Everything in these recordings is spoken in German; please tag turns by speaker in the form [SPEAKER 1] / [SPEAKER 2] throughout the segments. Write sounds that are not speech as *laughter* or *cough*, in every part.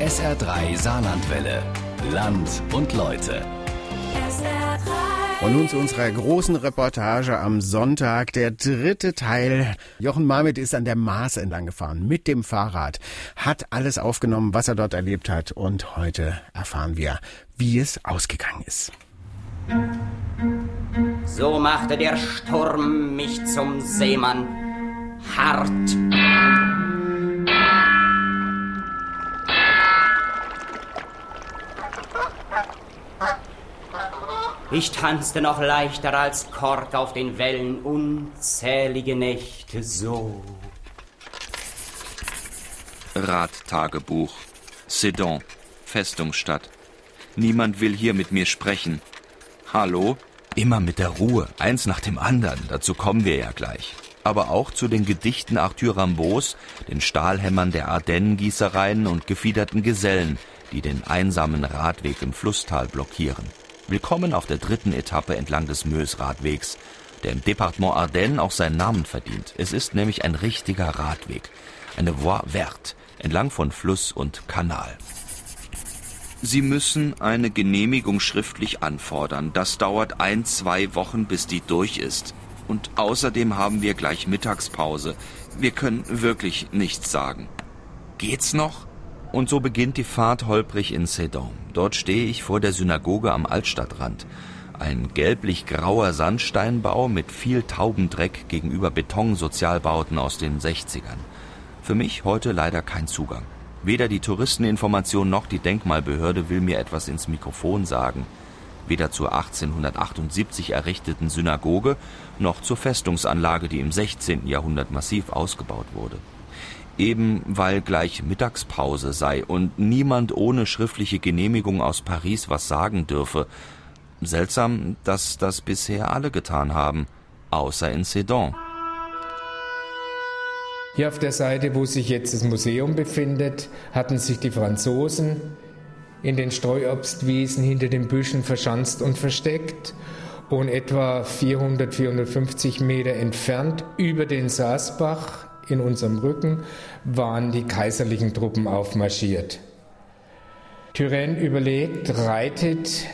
[SPEAKER 1] SR3 Saarlandwelle. Land und Leute.
[SPEAKER 2] Und nun zu unserer großen Reportage am Sonntag, der dritte Teil. Jochen Marmit ist an der Maas entlang gefahren mit dem Fahrrad, hat alles aufgenommen, was er dort erlebt hat und heute erfahren wir, wie es ausgegangen ist.
[SPEAKER 3] So machte der Sturm mich zum Seemann hart. Ich tanzte noch leichter als Kork auf den Wellen unzählige Nächte so.
[SPEAKER 4] Radtagebuch. Sedan, Festungsstadt. Niemand will hier mit mir sprechen. Hallo? Immer mit der Ruhe, eins nach dem anderen, dazu kommen wir ja gleich. Aber auch zu den Gedichten Arthur Rimbaud's, den Stahlhämmern der Ardennengießereien und gefiederten Gesellen, die den einsamen Radweg im Flusstal blockieren. Willkommen auf der dritten Etappe entlang des Meuse-Radwegs, der im Departement Ardennes auch seinen Namen verdient. Es ist nämlich ein richtiger Radweg, eine Voie verte, entlang von Fluss und Kanal. Sie müssen eine Genehmigung schriftlich anfordern. Das dauert ein, zwei Wochen, bis die durch ist. Und außerdem haben wir gleich Mittagspause. Wir können wirklich nichts sagen. Geht's noch? Und so beginnt die Fahrt holprig in Sedan. Dort stehe ich vor der Synagoge am Altstadtrand. Ein gelblich-grauer Sandsteinbau mit viel Taubendreck gegenüber Betonsozialbauten aus den 60ern. Für mich heute leider kein Zugang. Weder die Touristeninformation noch die Denkmalbehörde will mir etwas ins Mikrofon sagen. Weder zur 1878 errichteten Synagoge noch zur Festungsanlage, die im 16. Jahrhundert massiv ausgebaut wurde eben weil gleich Mittagspause sei und niemand ohne schriftliche Genehmigung aus Paris was sagen dürfe. Seltsam, dass das bisher alle getan haben, außer in Sedan.
[SPEAKER 5] Hier auf der Seite, wo sich jetzt das Museum befindet, hatten sich die Franzosen in den Streuobstwiesen hinter den Büschen verschanzt und versteckt und etwa 400, 450 Meter entfernt über den Saasbach in unserem Rücken waren die kaiserlichen Truppen aufmarschiert. Turenne überlegt, reitet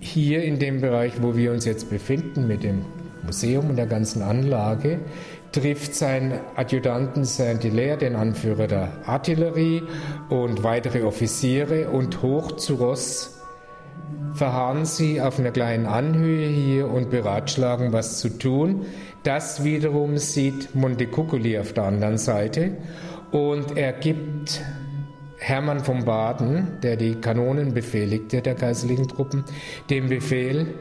[SPEAKER 5] hier in dem Bereich, wo wir uns jetzt befinden, mit dem Museum und der ganzen Anlage, trifft seinen Adjutanten Saint-Hilaire, den Anführer der Artillerie, und weitere Offiziere und hoch zu Ross verharren sie auf einer kleinen Anhöhe hier und beratschlagen, was zu tun. Das wiederum sieht Montecuccoli auf der anderen Seite und er gibt Hermann von Baden, der die Kanonen befehligte der kaiserlichen Truppen, den Befehl,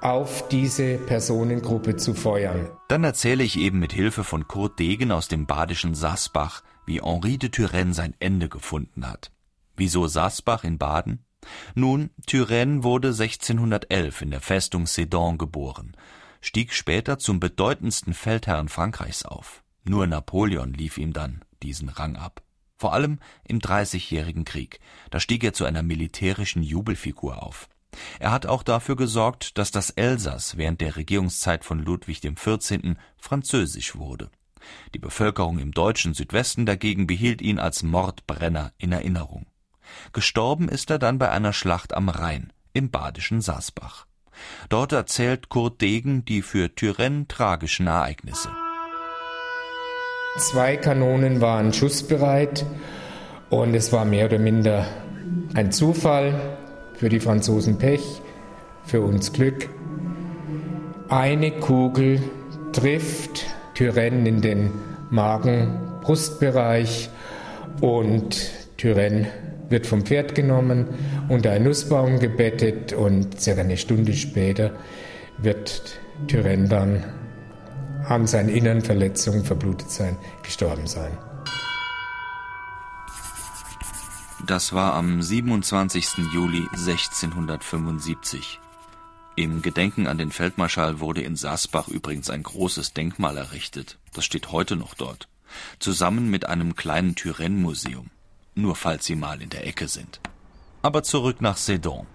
[SPEAKER 5] auf diese Personengruppe zu feuern.
[SPEAKER 4] Dann erzähle ich eben mit Hilfe von Kurt Degen aus dem badischen Sassbach, wie Henri de Turenne sein Ende gefunden hat. Wieso Sassbach in Baden? Nun, Turenne wurde 1611 in der Festung Sedan geboren stieg später zum bedeutendsten Feldherrn Frankreichs auf. Nur Napoleon lief ihm dann diesen Rang ab. Vor allem im Dreißigjährigen Krieg. Da stieg er zu einer militärischen Jubelfigur auf. Er hat auch dafür gesorgt, dass das Elsass während der Regierungszeit von Ludwig XIV. französisch wurde. Die Bevölkerung im deutschen Südwesten dagegen behielt ihn als Mordbrenner in Erinnerung. Gestorben ist er dann bei einer Schlacht am Rhein im badischen Saasbach. Dort erzählt Kurt Degen die für Turenne tragischen Ereignisse.
[SPEAKER 5] Zwei Kanonen waren schussbereit und es war mehr oder minder ein Zufall, für die Franzosen Pech, für uns Glück. Eine Kugel trifft Turenne in den Magen-Brustbereich und Turenne wird vom Pferd genommen, unter einen Nussbaum gebettet und circa eine Stunde später wird Turenne dann an seinen inneren Verletzungen verblutet sein, gestorben sein.
[SPEAKER 4] Das war am 27. Juli 1675. Im Gedenken an den Feldmarschall wurde in Saasbach übrigens ein großes Denkmal errichtet. Das steht heute noch dort. Zusammen mit einem kleinen Turenne-Museum nur falls Sie mal in der Ecke sind. Aber zurück nach Sedan.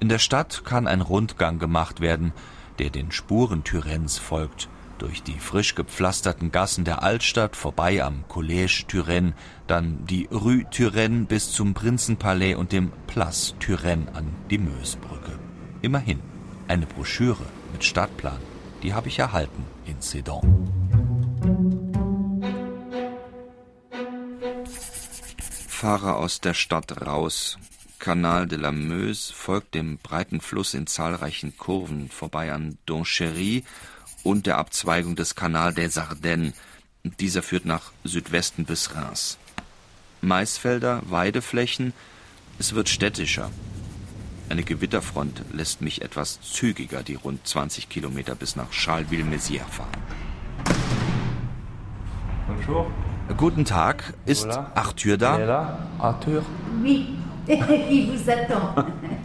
[SPEAKER 4] In der Stadt kann ein Rundgang gemacht werden, der den Spuren Turennes folgt, durch die frisch gepflasterten Gassen der Altstadt, vorbei am Collège Turenne, dann die Rue Turenne bis zum Prinzenpalais und dem Place Turenne an die Meusbrücke. Immerhin, eine Broschüre mit Stadtplan, die habe ich erhalten in Sedan. Fahre aus der Stadt raus. Canal de la Meuse folgt dem breiten Fluss in zahlreichen Kurven vorbei an Donchéry und der Abzweigung des Canal des Ardennes. Dieser führt nach Südwesten bis Reims. Maisfelder, Weideflächen, es wird städtischer. Eine Gewitterfront lässt mich etwas zügiger die rund 20 Kilometer bis nach Charleville-Mézières fahren. Bonjour. Guten Tag, ist Arthur da?
[SPEAKER 6] Arthur? Oui. *laughs*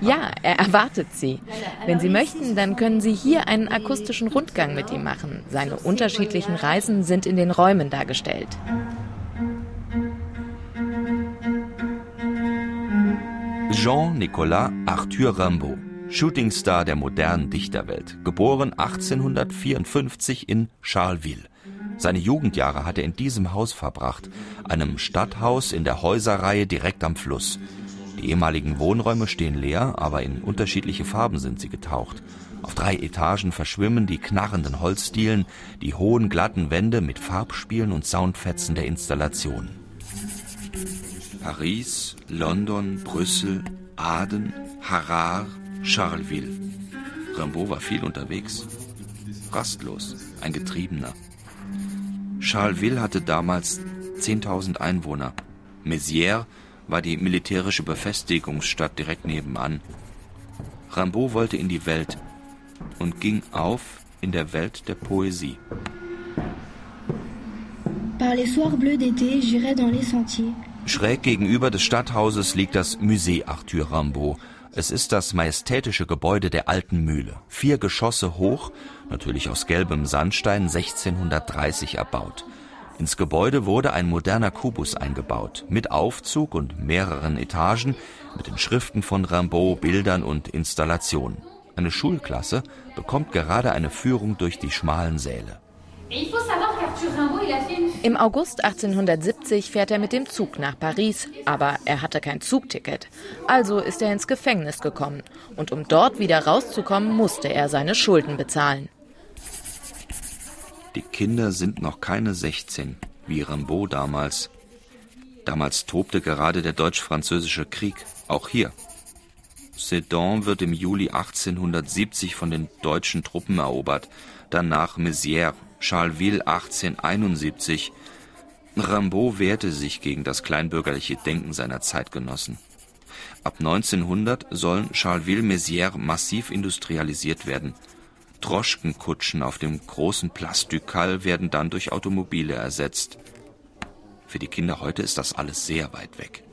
[SPEAKER 7] Ja, er erwartet Sie. Wenn Sie möchten, dann können Sie hier einen akustischen Rundgang mit ihm machen. Seine unterschiedlichen Reisen sind in den Räumen dargestellt.
[SPEAKER 4] Jean-Nicolas Arthur Rimbaud, Shootingstar der modernen Dichterwelt, geboren 1854 in Charleville. Seine Jugendjahre hat er in diesem Haus verbracht, einem Stadthaus in der Häuserreihe direkt am Fluss. Die ehemaligen Wohnräume stehen leer, aber in unterschiedliche Farben sind sie getaucht. Auf drei Etagen verschwimmen die knarrenden Holzdielen, die hohen glatten Wände mit Farbspielen und Soundfetzen der Installation. Paris, London, Brüssel, Aden, Harar, Charleville. Rimbaud war viel unterwegs. Rastlos, ein Getriebener. Charleville hatte damals 10.000 Einwohner. Mézières war die militärische Befestigungsstadt direkt nebenan. Rimbaud wollte in die Welt und ging auf in der Welt der Poesie. Par les soirs bleus d'été, j'irai dans les sentiers. Schräg gegenüber des Stadthauses liegt das Musée Arthur Rimbaud. Es ist das majestätische Gebäude der alten Mühle. Vier Geschosse hoch, natürlich aus gelbem Sandstein, 1630 erbaut. Ins Gebäude wurde ein moderner Kubus eingebaut, mit Aufzug und mehreren Etagen, mit den Schriften von Rimbaud, Bildern und Installationen. Eine Schulklasse bekommt gerade eine Führung durch die schmalen Säle.
[SPEAKER 7] Im August 1870 fährt er mit dem Zug nach Paris, aber er hatte kein Zugticket. Also ist er ins Gefängnis gekommen und um dort wieder rauszukommen, musste er seine Schulden bezahlen.
[SPEAKER 4] Die Kinder sind noch keine 16, wie Rimbaud damals. Damals tobte gerade der deutsch-französische Krieg, auch hier. Sedan wird im Juli 1870 von den deutschen Truppen erobert, danach Mézières, Charleville 1871. Rimbaud wehrte sich gegen das kleinbürgerliche Denken seiner Zeitgenossen. Ab 1900 sollen Charleville-Mézières massiv industrialisiert werden – Droschkenkutschen auf dem großen Place du Cal werden dann durch Automobile ersetzt. Für die Kinder heute ist das alles sehr weit weg.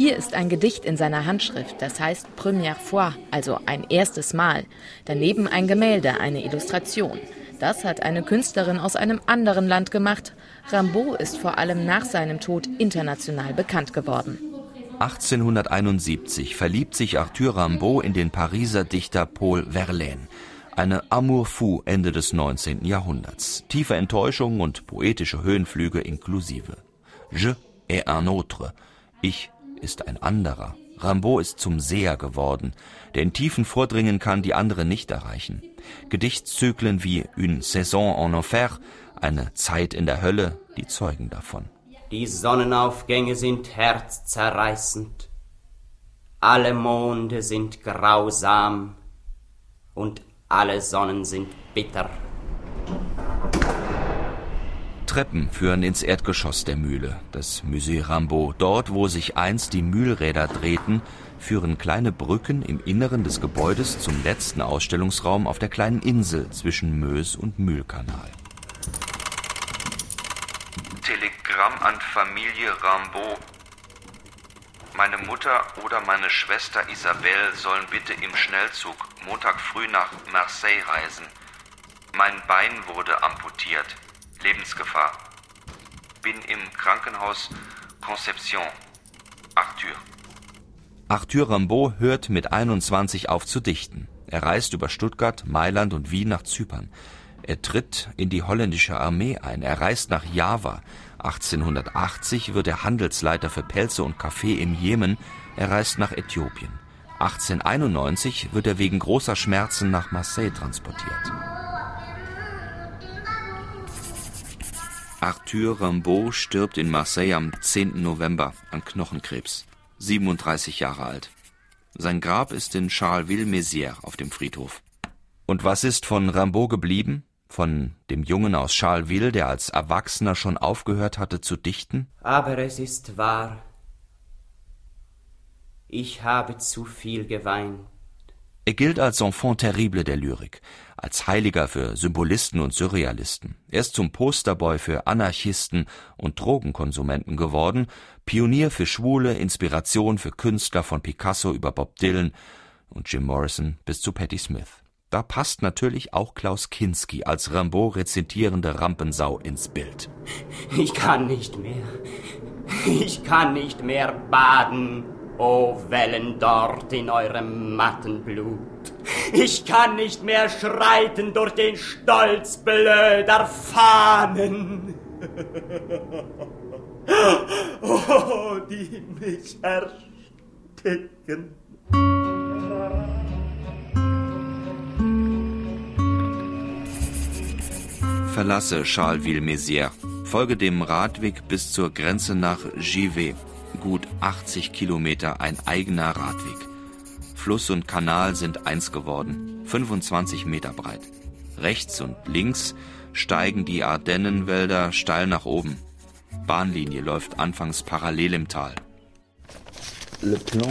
[SPEAKER 7] Hier ist ein Gedicht in seiner Handschrift, das heißt Première fois, also ein erstes Mal. Daneben ein Gemälde, eine Illustration. Das hat eine Künstlerin aus einem anderen Land gemacht. Rimbaud ist vor allem nach seinem Tod international bekannt geworden.
[SPEAKER 4] 1871 verliebt sich Arthur Rimbaud in den Pariser Dichter Paul Verlaine. Eine Amour fou Ende des 19. Jahrhunderts. Tiefe Enttäuschung und poetische Höhenflüge inklusive. Je est un autre. Ich ist ein anderer. Rimbaud ist zum Seher geworden, der in Tiefen vordringen kann, die andere nicht erreichen. Gedichtszyklen wie Une saison en enfer, eine Zeit in der Hölle, die zeugen davon.
[SPEAKER 3] Die Sonnenaufgänge sind herzzerreißend, alle Monde sind grausam und alle Sonnen sind bitter.
[SPEAKER 4] Treppen führen ins Erdgeschoss der Mühle, das Musée Rimbaud. Dort, wo sich einst die Mühlräder drehten, führen kleine Brücken im Inneren des Gebäudes zum letzten Ausstellungsraum auf der kleinen Insel zwischen Meuse und Mühlkanal. Telegramm an Familie Rimbaud. Meine Mutter oder meine Schwester Isabelle sollen bitte im Schnellzug Montag früh nach Marseille reisen. Mein Bein wurde amputiert. Lebensgefahr. Bin im Krankenhaus Conception. Arthur. Arthur Rimbaud hört mit 21 auf zu dichten. Er reist über Stuttgart, Mailand und Wien nach Zypern. Er tritt in die holländische Armee ein. Er reist nach Java. 1880 wird er Handelsleiter für Pelze und Kaffee im Jemen. Er reist nach Äthiopien. 1891 wird er wegen großer Schmerzen nach Marseille transportiert. Arthur Rimbaud stirbt in Marseille am 10. November an Knochenkrebs, 37 Jahre alt. Sein Grab ist in Charleville-Mézières auf dem Friedhof. Und was ist von Rimbaud geblieben? Von dem Jungen aus Charleville, der als Erwachsener schon aufgehört hatte zu dichten?
[SPEAKER 3] Aber es ist wahr, ich habe zu viel geweint.
[SPEAKER 4] Er gilt als Enfant terrible der Lyrik, als Heiliger für Symbolisten und Surrealisten. Er ist zum Posterboy für Anarchisten und Drogenkonsumenten geworden, Pionier für Schwule, Inspiration für Künstler von Picasso über Bob Dylan und Jim Morrison bis zu Patti Smith. Da passt natürlich auch Klaus Kinski als Rimbaud rezitierende Rampensau ins Bild.
[SPEAKER 3] Ich kann nicht mehr. Ich kann nicht mehr baden, o Wellen dort in eurem matten Blut. Ich kann nicht mehr schreiten durch den Stolz blöder Fahnen. *laughs* Oh, die mich ersticken.
[SPEAKER 4] Verlasse Charleville-Mézières, folge dem Radweg bis zur Grenze nach Givet. Gut 80 Kilometer ein eigener Radweg. Fluss und Kanal sind eins geworden, 25 Meter breit. Rechts und links steigen die Ardennenwälder steil nach oben. Bahnlinie läuft anfangs parallel im Tal.
[SPEAKER 6] Le plan,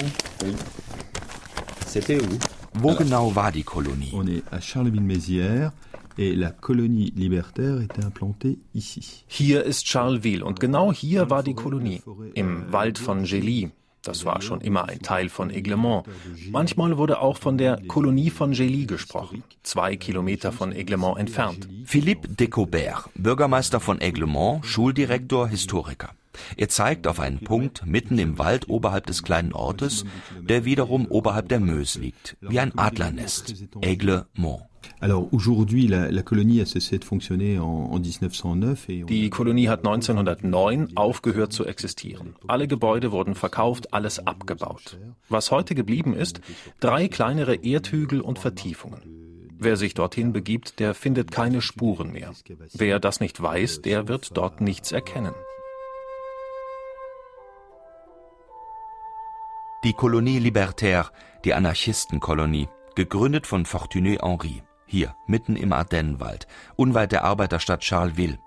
[SPEAKER 6] c'était où?
[SPEAKER 4] Wo genau war die Kolonie?
[SPEAKER 8] On est à Charleville-Mézières et la colonie libertaire était implantée ici.
[SPEAKER 9] Hier ist Charleville und genau hier war die Kolonie, im Wald von Gelly. Das war schon immer ein Teil von Aiglemont. Manchmal wurde auch von der Kolonie von Gelly gesprochen, zwei Kilometer von Aiglemont entfernt.
[SPEAKER 4] Philippe Decobert, Bürgermeister von Aiglemont, Schuldirektor, Historiker. Er zeigt auf einen Punkt mitten im Wald oberhalb des kleinen Ortes, der wiederum oberhalb der Meuse liegt, wie ein Adlernest, Aiglemont.
[SPEAKER 9] Die Kolonie hat 1909 aufgehört zu existieren. Alle Gebäude wurden verkauft, alles abgebaut. Was heute geblieben ist, drei kleinere Erdhügel und Vertiefungen. Wer sich dorthin begibt, der findet keine Spuren mehr. Wer das nicht weiß, der wird dort nichts erkennen.
[SPEAKER 4] Die Kolonie Libertaire, die Anarchistenkolonie, gegründet von Fortuné Henry, hier mitten im Ardennenwald, unweit der Arbeiterstadt Charleville.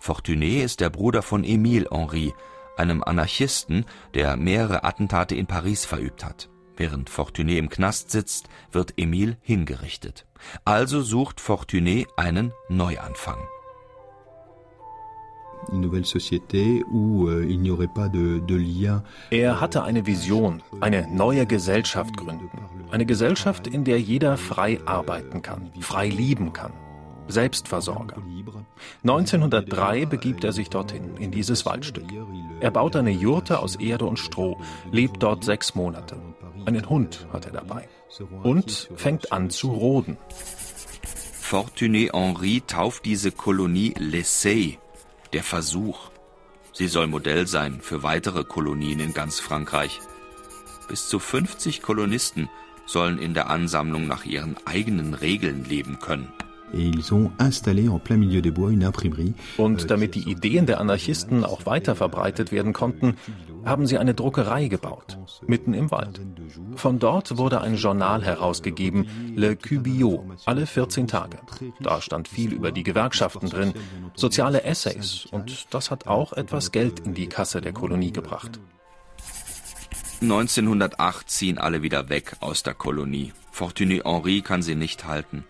[SPEAKER 4] Fortuné ist der Bruder von Émile Henry, einem Anarchisten, der mehrere Attentate in Paris verübt hat. Während Fortuné im Knast sitzt, wird Émile hingerichtet. Also sucht Fortuné einen Neuanfang.
[SPEAKER 9] Euh, er hatte eine Vision, eine neue Gesellschaft gründen. Eine Gesellschaft, in der jeder frei arbeiten kann, frei lieben kann. Selbstversorger. 1903 begibt er sich dorthin, in dieses Waldstück. Er baut eine Jurte aus Erde und Stroh, lebt dort sechs Monate. Einen Hund hat er dabei. Und fängt an zu roden.
[SPEAKER 4] Fortuné Henri tauft diese Kolonie L'Essai, der Versuch. Sie soll Modell sein für weitere Kolonien in ganz Frankreich. Bis zu 50 Kolonisten sollen in der Ansammlung nach ihren eigenen Regeln leben können.
[SPEAKER 9] Und damit die Ideen der Anarchisten auch weiter verbreitet werden konnten, haben sie eine Druckerei gebaut, mitten im Wald. Von dort wurde ein Journal herausgegeben, Le Cubillot, alle 14 Tage. Da stand viel über die Gewerkschaften drin, soziale Essays und das hat auch etwas Geld in die Kasse der Kolonie gebracht.
[SPEAKER 4] 1908 ziehen alle wieder weg aus der Kolonie. Fortuné Henri kann sie nicht halten.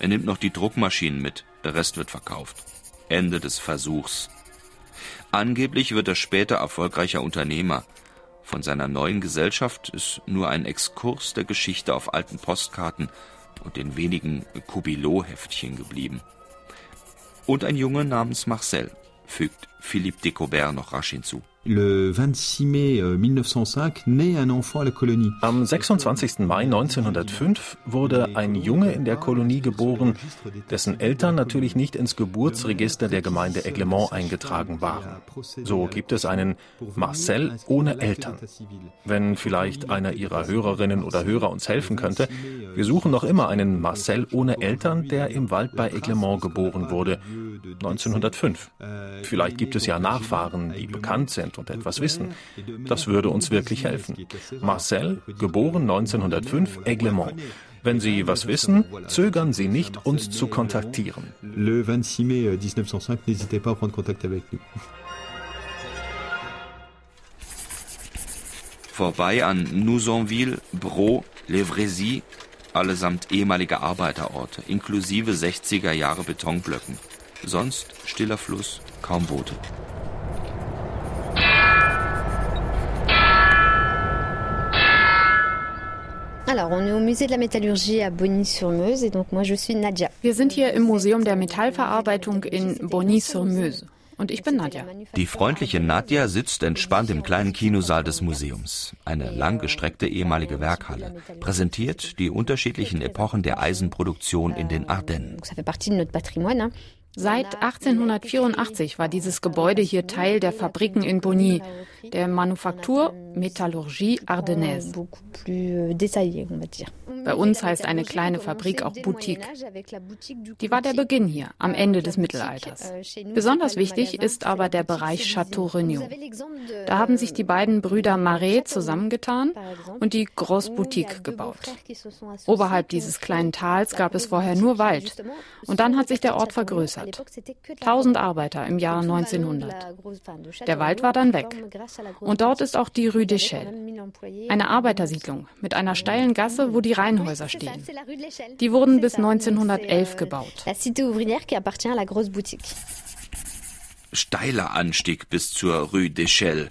[SPEAKER 4] Er nimmt noch die Druckmaschinen mit, der Rest wird verkauft. Ende des Versuchs. Angeblich wird er später erfolgreicher Unternehmer. Von seiner neuen Gesellschaft ist nur ein Exkurs der Geschichte auf alten Postkarten und den wenigen Cubilot-Heftchen geblieben. Und ein Junge namens Marcel, fügt Philippe Decobert noch rasch hinzu.
[SPEAKER 8] Le 26 mai 1905 euh, naît un enfant à la colonie.
[SPEAKER 9] Am 26. Mai 1905 wurde ein Junge in der Kolonie geboren, dessen Eltern natürlich nicht ins Geburtsregister der Gemeinde Eglemont eingetragen waren. So gibt es einen Marcel ohne Eltern. Wenn vielleicht einer Ihrer Hörerinnen oder Hörer uns helfen könnte, wir suchen noch immer einen Marcel ohne Eltern, der im Wald bei Eglemont geboren wurde, 1905. Vielleicht gibt es ja Nachfahren, die bekannt sind und etwas wissen. Das würde uns wirklich helfen. Marcel, geboren 1905, Eglemont. Wenn Sie was wissen, zögern Sie nicht, uns zu kontaktieren.
[SPEAKER 8] Le 26 mai 1905, euh, n'hésitez pas à prendre contact avec nous.
[SPEAKER 4] Vorbei an Nouzonville, Bro, Levrézy, allesamt ehemalige Arbeiterorte, inklusive 60er Jahre Betonblöcken. Sonst stiller Fluss, kaum Boote.
[SPEAKER 10] Wir sind hier im Museum der Metallverarbeitung in Bonny-sur-Meuse. Und ich bin Nadja.
[SPEAKER 4] Die freundliche Nadja sitzt entspannt im kleinen Kinosaal des Museums. Eine langgestreckte ehemalige Werkhalle. Präsentiert die unterschiedlichen Epochen der Eisenproduktion in den Ardennen.
[SPEAKER 10] Seit 1884 war dieses Gebäude hier Teil der Fabriken in Bonny, der Manufaktur Metallurgie Ardennaise. Bei uns heißt eine kleine Fabrik auch Boutique. Die war der Beginn hier, am Ende des Mittelalters. Besonders wichtig ist aber der Bereich Château Regnault. Da haben sich die beiden Brüder Marais zusammengetan und die Grosse Boutique gebaut. Oberhalb dieses kleinen Tals gab es vorher nur Wald und dann hat sich der Ort vergrößert. Deutschland. 1000 Arbeiter im Jahr 1900. Der Wald war dann weg. Und dort ist auch die Rue d'Echelle, eine Arbeitersiedlung mit einer steilen Gasse, wo die Reihenhäuser stehen. Die wurden bis 1911 gebaut.
[SPEAKER 4] Steiler Anstieg bis zur Rue d'Echelle.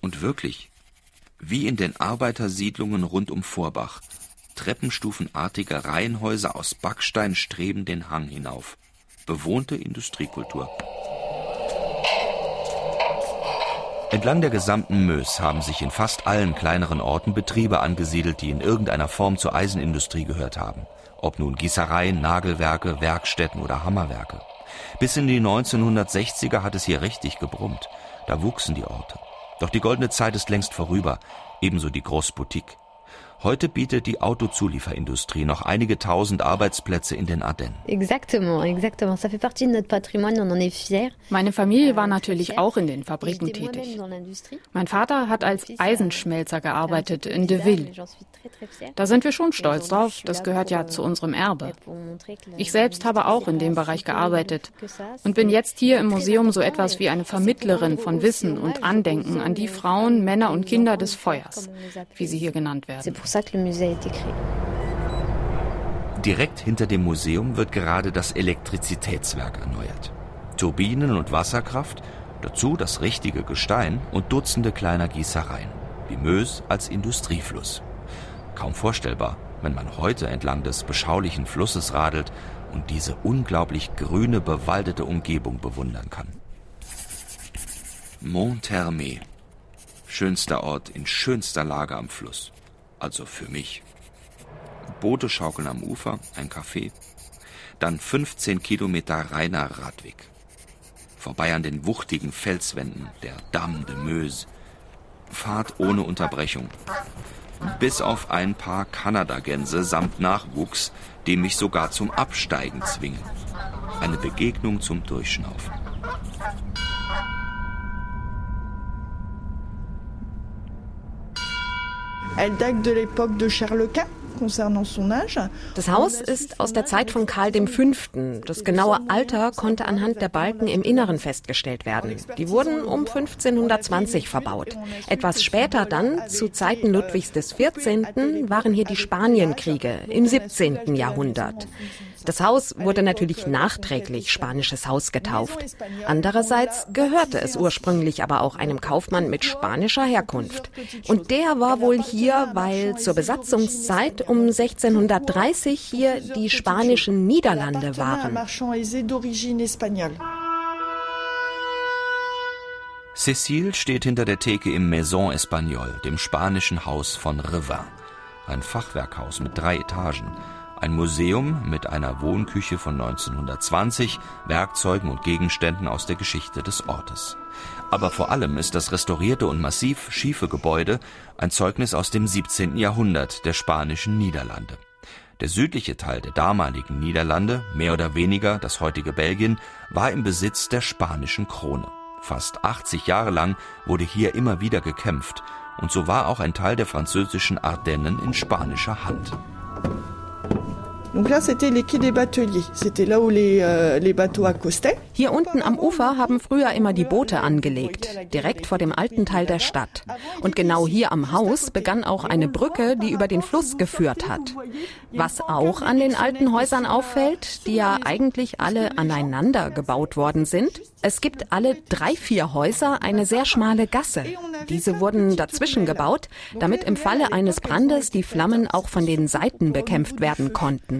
[SPEAKER 4] Und wirklich, wie in den Arbeitersiedlungen rund um Vorbach. Treppenstufenartige Reihenhäuser aus Backstein streben den Hang hinauf bewohnte Industriekultur. Entlang der gesamten Mös haben sich in fast allen kleineren Orten Betriebe angesiedelt, die in irgendeiner Form zur Eisenindustrie gehört haben. Ob nun Gießereien, Nagelwerke, Werkstätten oder Hammerwerke. Bis in die 1960er hat es hier richtig gebrummt. Da wuchsen die Orte. Doch die goldene Zeit ist längst vorüber, ebenso die Großboutique. Heute bietet die Autozulieferindustrie noch einige tausend Arbeitsplätze in den Ardennen.
[SPEAKER 10] Meine Familie war natürlich auch in den Fabriken tätig. Mein Vater hat als Eisenschmelzer gearbeitet in Deville. Da sind wir schon stolz drauf, das gehört ja zu unserem Erbe. Ich selbst habe auch in dem Bereich gearbeitet und bin jetzt hier im Museum so etwas wie eine Vermittlerin von Wissen und Andenken an die Frauen, Männer und Kinder des Feuers, wie sie hier genannt werden
[SPEAKER 11] ça que le musée a été créé.
[SPEAKER 4] Direkt hinter dem Museum wird gerade das Elektrizitätswerk erneuert. Turbinen und Wasserkraft, dazu das richtige Gestein und Dutzende kleiner Gießereien. Wie Mös als Industriefluss. Kaum vorstellbar, wenn man heute entlang des beschaulichen Flusses radelt und diese unglaublich grüne, bewaldete Umgebung bewundern kann. Monthermé. Schönster Ort in schönster Lage am Fluss also für mich. Boote schaukeln am Ufer, ein Café, dann 15 Kilometer reiner Radweg. Vorbei an den wuchtigen Felswänden der Dame de Meuse. Fahrt ohne Unterbrechung. Bis auf ein paar Kanadagänse samt Nachwuchs, die mich sogar zum Absteigen zwingen. Eine Begegnung zum Durchschnaufen.
[SPEAKER 12] Elle date de l'époque de Charles Quint.
[SPEAKER 13] Das Haus ist aus der Zeit von Karl V. Das genaue Alter konnte anhand der Balken im Inneren festgestellt werden. Die wurden um 1520 verbaut. Etwas später dann, zu Zeiten Ludwigs XIV., waren hier die Spanienkriege im 17. Jahrhundert. Das Haus wurde natürlich nachträglich Spanisches Haus getauft. Andererseits gehörte es ursprünglich aber auch einem Kaufmann mit spanischer Herkunft. Und der war wohl hier, weil zur Besatzungszeit um 1630 hier die spanischen Niederlande waren.
[SPEAKER 4] Cécile steht hinter der Theke im Maison Espagnol, dem spanischen Haus von Revin. Ein Fachwerkhaus mit drei Etagen. Ein Museum mit einer Wohnküche von 1920, Werkzeugen und Gegenständen aus der Geschichte des Ortes. Aber vor allem ist das restaurierte und massiv schiefe Gebäude ein Zeugnis aus dem 17. Jahrhundert der spanischen Niederlande. Der südliche Teil der damaligen Niederlande, mehr oder weniger das heutige Belgien, war im Besitz der spanischen Krone. Fast 80 Jahre lang wurde hier immer wieder gekämpft, und so war auch ein Teil der französischen Ardennen in spanischer Hand.
[SPEAKER 12] Donc là, c'était les quais des Bateliers. C'était là où les, euh, les bateaux accostaient.
[SPEAKER 13] Hier unten am Ufer haben früher immer die Boote angelegt, direkt vor dem alten Teil der Stadt. Und genau hier am Haus begann auch eine Brücke, die über den Fluss geführt hat. Was auch an den alten Häusern auffällt, die ja eigentlich alle aneinander gebaut worden sind, es gibt alle drei, vier Häuser eine sehr schmale Gasse. Diese wurden dazwischen gebaut, damit im Falle eines Brandes die Flammen auch von den Seiten bekämpft werden konnten.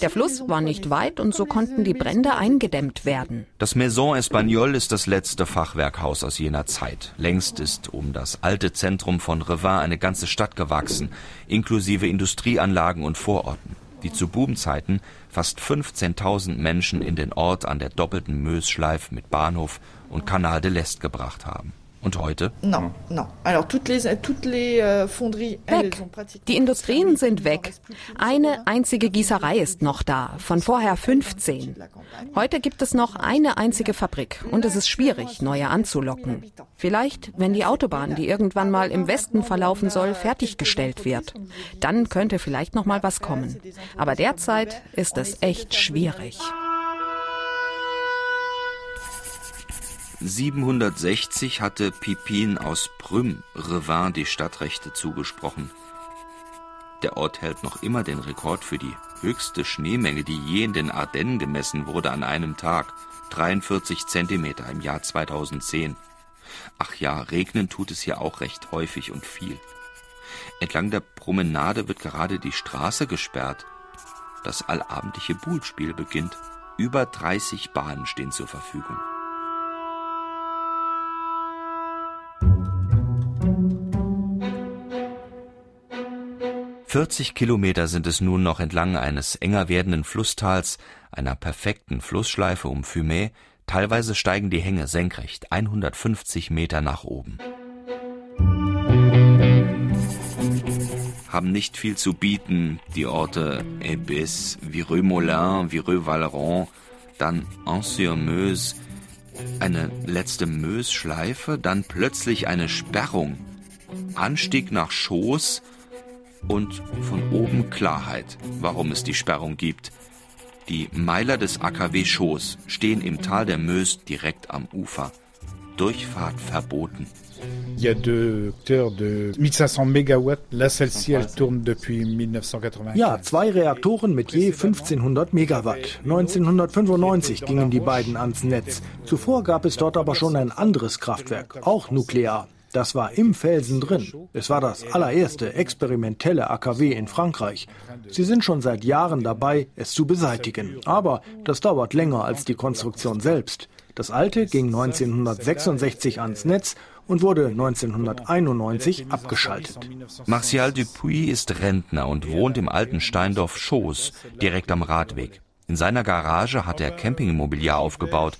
[SPEAKER 13] Der Fluss war nicht weit und so konnten die Brände eingedämmt werden.
[SPEAKER 4] Das Maison Espagnol ist das letzte Fachwerkhaus aus jener Zeit. Längst ist um das alte Zentrum von Revin eine ganze Stadt gewachsen, inklusive Industrieanlagen und Vororten die zu Bubenzeiten fast 15.000 Menschen in den Ort an der doppelten Mösschleif mit Bahnhof und Canal de l'Est gebracht haben. Und heute?
[SPEAKER 12] No, no. Alors, toutes les, toutes les euh, fonderies,
[SPEAKER 13] weg. Die Industrien sind weg. Eine einzige Gießerei ist noch da, von vorher 15. Heute gibt es noch eine einzige Fabrik und es ist schwierig, neue anzulocken. Vielleicht, wenn die Autobahn, die irgendwann mal im Westen verlaufen soll, fertiggestellt wird. Dann könnte vielleicht noch mal was kommen. Aber derzeit ist es echt schwierig.
[SPEAKER 4] 760 hatte Pipin aus Prüm Revin die Stadtrechte zugesprochen. Der Ort hält noch immer den Rekord für die höchste Schneemenge, die je in den Ardennen gemessen wurde an einem Tag. 43 Zentimeter im Jahr 2010. Ach ja, regnen tut es hier auch recht häufig und viel. Entlang der Promenade wird gerade die Straße gesperrt. Das allabendliche Buhlspiel beginnt. Über 30 Bahnen stehen zur Verfügung. 40 Kilometer sind es nun noch entlang eines enger werdenden Flusstals, einer perfekten Flussschleife um Fumay, teilweise steigen die Hänge senkrecht 150 Meter nach oben. Haben nicht viel zu bieten, die Orte Ebis, Vireux-Moulin, Vireux-Valeron, dann Anse-sur-Meuse, eine letzte Meuse-Schleife, dann plötzlich eine Sperrung, Anstieg nach Schoß, und von oben Klarheit, warum es die Sperrung gibt. Die Meiler des AKW Schoß stehen im Tal der Mös direkt am Ufer. Durchfahrt verboten.
[SPEAKER 14] Il y a deux reacteurs de 1500 Megawatt. Là, celle-ci, elle tourne depuis 1995.
[SPEAKER 15] Ja, zwei Reaktoren mit je 1500 Megawatt. 1995 gingen die beiden ans Netz. Zuvor gab es dort aber schon ein anderes Kraftwerk, auch nuklear. Das war im Felsen drin. Es war das allererste experimentelle AKW in Frankreich. Sie sind schon seit Jahren dabei, es zu beseitigen. Aber das dauert länger als die Konstruktion selbst. Das alte ging 1966 ans Netz und wurde 1991 abgeschaltet.
[SPEAKER 4] Martial Dupuis ist Rentner und wohnt im alten Steindorf Schoß, direkt am Radweg. In seiner Garage hat er Campingmobiliar aufgebaut.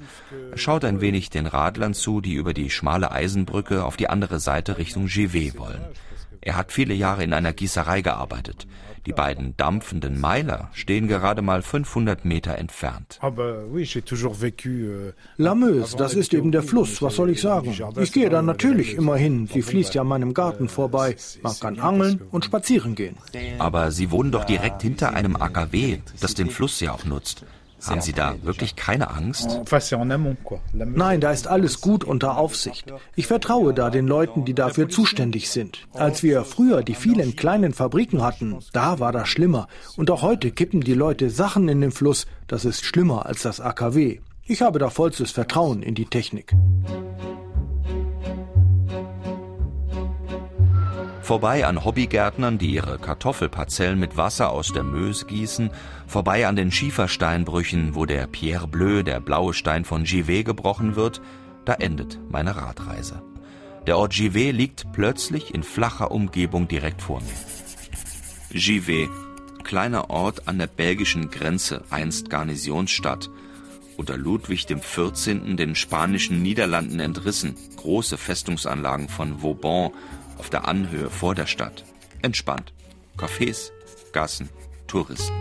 [SPEAKER 4] Er schaut ein wenig den Radlern zu, die über die schmale Eisenbrücke auf die andere Seite Richtung Givet wollen. Er hat viele Jahre in einer Gießerei gearbeitet. Die beiden dampfenden Meiler stehen gerade mal 500 Meter entfernt.
[SPEAKER 15] Euh, La Meuse, das ist eben der Fluss, was soll ich sagen? Ich gehe da natürlich immer hin. Sie fließt ja an meinem Garten vorbei. Man kann angeln und spazieren gehen.
[SPEAKER 4] Aber Sie wohnen doch direkt hinter einem AKW, das den Fluss ja auch nutzt. Haben Sie da wirklich keine Angst?
[SPEAKER 15] Nein, da ist alles gut unter Aufsicht. Ich vertraue da den Leuten, die dafür zuständig sind. Als wir früher die vielen kleinen Fabriken hatten, da war das schlimmer. Und auch heute kippen die Leute Sachen in den Fluss. Das ist schlimmer als das AKW. Ich habe da vollstes Vertrauen in die Technik.
[SPEAKER 4] Vorbei an Hobbygärtnern, die ihre Kartoffelparzellen mit Wasser aus der Mös gießen, vorbei an den Schiefersteinbrüchen, wo der Pierre Bleu, der blaue Stein von Givet, gebrochen wird, Da endet meine Radreise. Der Ort Givet liegt plötzlich in flacher Umgebung direkt vor mir. Givet, kleiner Ort an der belgischen Grenze, einst Garnisonsstadt. Unter Ludwig XIV. den spanischen Niederlanden entrissen, große Festungsanlagen von Vauban auf der Anhöhe vor der Stadt. Entspannt. Cafés, Gassen, Touristen.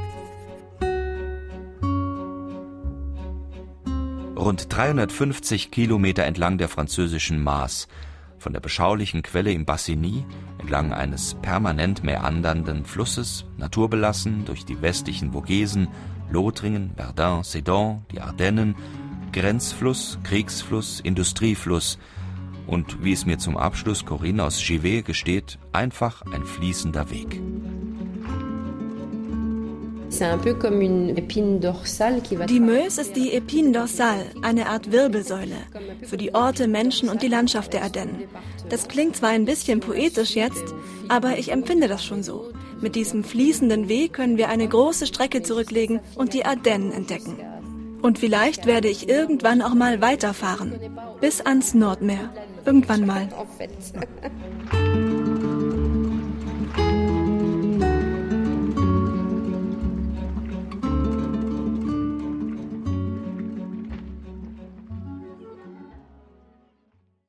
[SPEAKER 4] Rund 350 Kilometer entlang der französischen Maas, von der beschaulichen Quelle im Bassigny, entlang eines permanent meandernden Flusses, naturbelassen durch die westlichen Vogesen, Lothringen, Verdun, Sedan, die Ardennen, Grenzfluss, Kriegsfluss, Industriefluss und, wie es mir zum Abschluss Corinne aus Givet gesteht, einfach ein fließender Weg.
[SPEAKER 16] Die Meuse ist die Épine dorsale, eine Art Wirbelsäule für die Orte, Menschen und die Landschaft der Ardennen. Das klingt zwar ein bisschen poetisch jetzt, aber ich empfinde das schon so. Mit diesem fließenden Weg können wir eine große Strecke zurücklegen und die Ardennen entdecken. Und vielleicht werde ich irgendwann auch mal weiterfahren. Bis ans Nordmeer. Irgendwann mal.